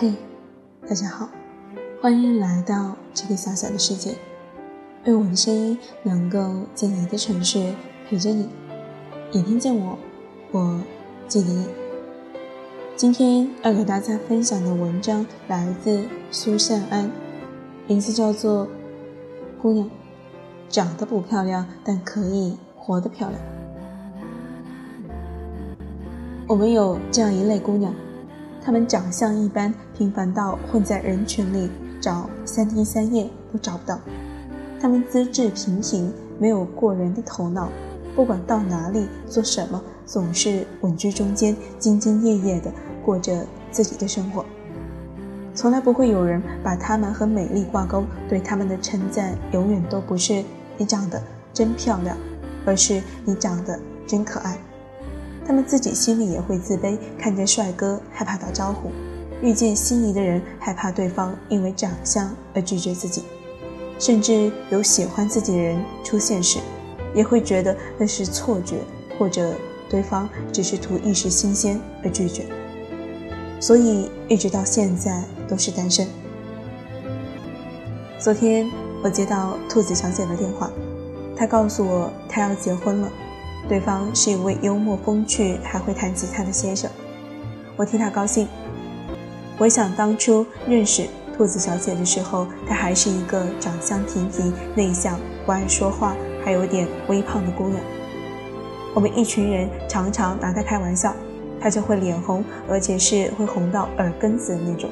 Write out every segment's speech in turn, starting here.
嘿，大家好，欢迎来到这个小小的世界。愿我的声音能够在你的城市陪着你，也听见我，我记得你。今天要给大家分享的文章来自苏善安，名字叫做《姑娘长得不漂亮，但可以活得漂亮》。我们有这样一类姑娘。他们长相一般，平凡到混在人群里找三天三夜都找不到。他们资质平平，没有过人的头脑，不管到哪里做什么，总是稳居中间，兢兢业业地过着自己的生活。从来不会有人把他们和美丽挂钩，对他们的称赞永远都不是“你长得真漂亮”，而是“你长得真可爱”。他们自己心里也会自卑，看见帅哥害怕打招呼，遇见心仪的人害怕对方因为长相而拒绝自己，甚至有喜欢自己的人出现时，也会觉得那是错觉，或者对方只是图一时新鲜而拒绝，所以一直到现在都是单身。昨天我接到兔子小姐的电话，她告诉我她要结婚了。对方是一位幽默风趣、还会弹吉他的先生，我替他高兴。回想当初认识兔子小姐的时候，她还是一个长相平平、内向、不爱说话、还有点微胖的姑娘。我们一群人常常拿她开玩笑，她就会脸红，而且是会红到耳根子的那种。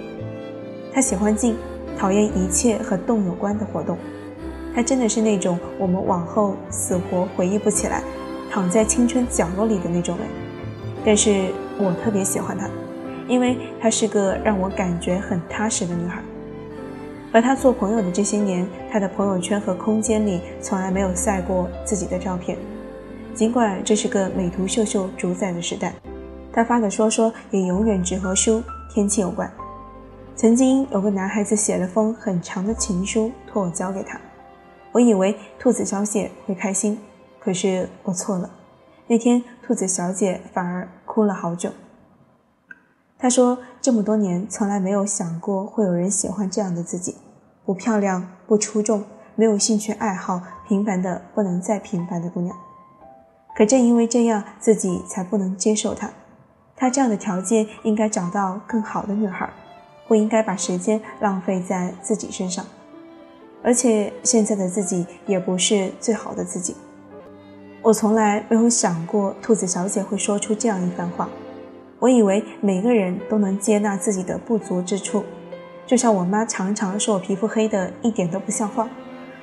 她喜欢静，讨厌一切和动有关的活动。她真的是那种我们往后死活回忆不起来。躺在青春角落里的那种人，但是我特别喜欢她，因为她是个让我感觉很踏实的女孩。和她做朋友的这些年，她的朋友圈和空间里从来没有晒过自己的照片，尽管这是个美图秀秀主宰的时代，她发的说说也永远只和书、天气有关。曾经有个男孩子写了封很长的情书，托我交给他，我以为兔子小姐会开心。可是我错了，那天兔子小姐反而哭了好久。她说：“这么多年从来没有想过会有人喜欢这样的自己，不漂亮，不出众，没有兴趣爱好，平凡的不能再平凡的姑娘。可正因为这样，自己才不能接受她。她这样的条件应该找到更好的女孩，不应该把时间浪费在自己身上。而且现在的自己也不是最好的自己。”我从来没有想过兔子小姐会说出这样一番话。我以为每个人都能接纳自己的不足之处，就像我妈常常说我皮肤黑的一点都不像话，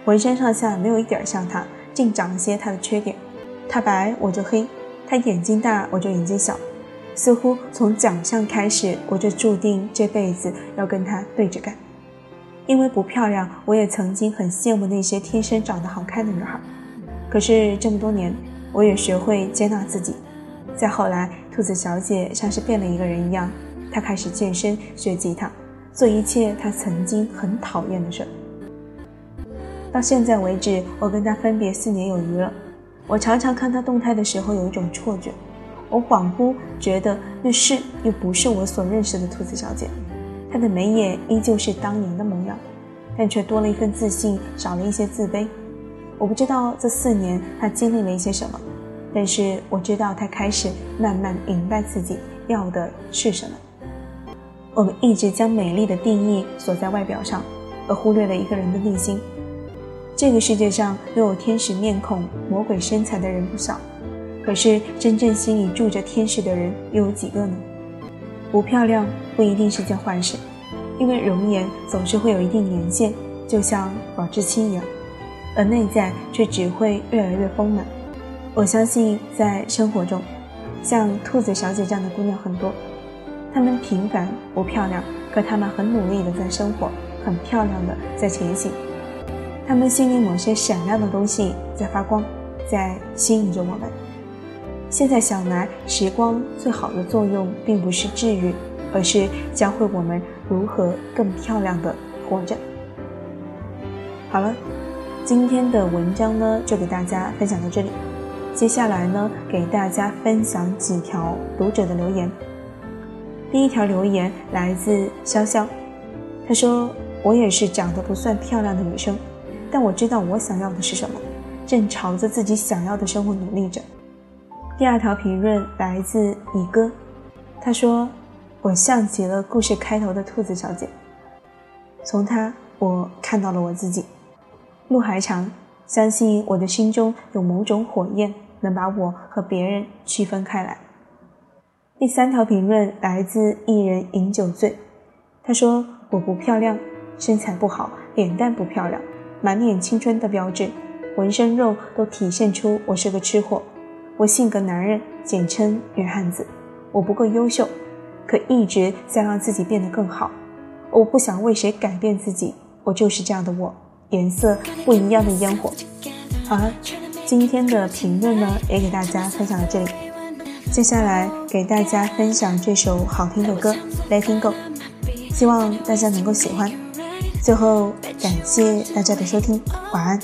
浑身上下没有一点像她，净长些她的缺点。她白我就黑，她眼睛大我就眼睛小，似乎从长相开始我就注定这辈子要跟她对着干。因为不漂亮，我也曾经很羡慕那些天生长得好看的女孩。可是这么多年，我也学会接纳自己。再后来，兔子小姐像是变了一个人一样，她开始健身、学吉他，做一切她曾经很讨厌的事。到现在为止，我跟她分别四年有余了。我常常看她动态的时候，有一种错觉，我恍惚觉得那是又不是我所认识的兔子小姐。她的眉眼依旧是当年的模样，但却多了一份自信，少了一些自卑。我不知道这四年他经历了一些什么，但是我知道他开始慢慢明白自己要的是什么。我们一直将美丽的定义锁在外表上，而忽略了一个人的内心。这个世界上拥有天使面孔、魔鬼身材的人不少，可是真正心里住着天使的人又有几个呢？不漂亮不一定是件坏事，因为容颜总是会有一定年限，就像保质期一样。而内在却只会越来越丰满。我相信，在生活中，像兔子小姐这样的姑娘很多，她们平凡不漂亮，可她们很努力的在生活，很漂亮的在前行。她们心里某些闪亮的东西在发光，在吸引着我们。现在想来，时光最好的作用，并不是治愈，而是教会我们如何更漂亮的活着。好了。今天的文章呢，就给大家分享到这里。接下来呢，给大家分享几条读者的留言。第一条留言来自潇潇，他说：“我也是长得不算漂亮的女生，但我知道我想要的是什么，正朝着自己想要的生活努力着。”第二条评论来自乙哥，他说：“我像极了故事开头的兔子小姐，从她我看到了我自己。路还长，相信我的心中有某种火焰，能把我和别人区分开来。”第三条评论来自艺人饮酒醉，他说：“我不漂亮，身材不好，脸蛋不漂亮，满脸青春的标志，纹身肉都体现出我是个吃货。我性格男人，简称女汉子。我不够优秀，可一直在让自己变得更好。我不想为谁改变自己，我就是这样的我，颜色不一样的烟火。”好了，今天的评论呢，也给大家分享到这里。接下来给大家分享这首好听的歌《Letting Go》，希望大家能够喜欢。最后感谢大家的收听，晚安。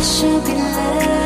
I should be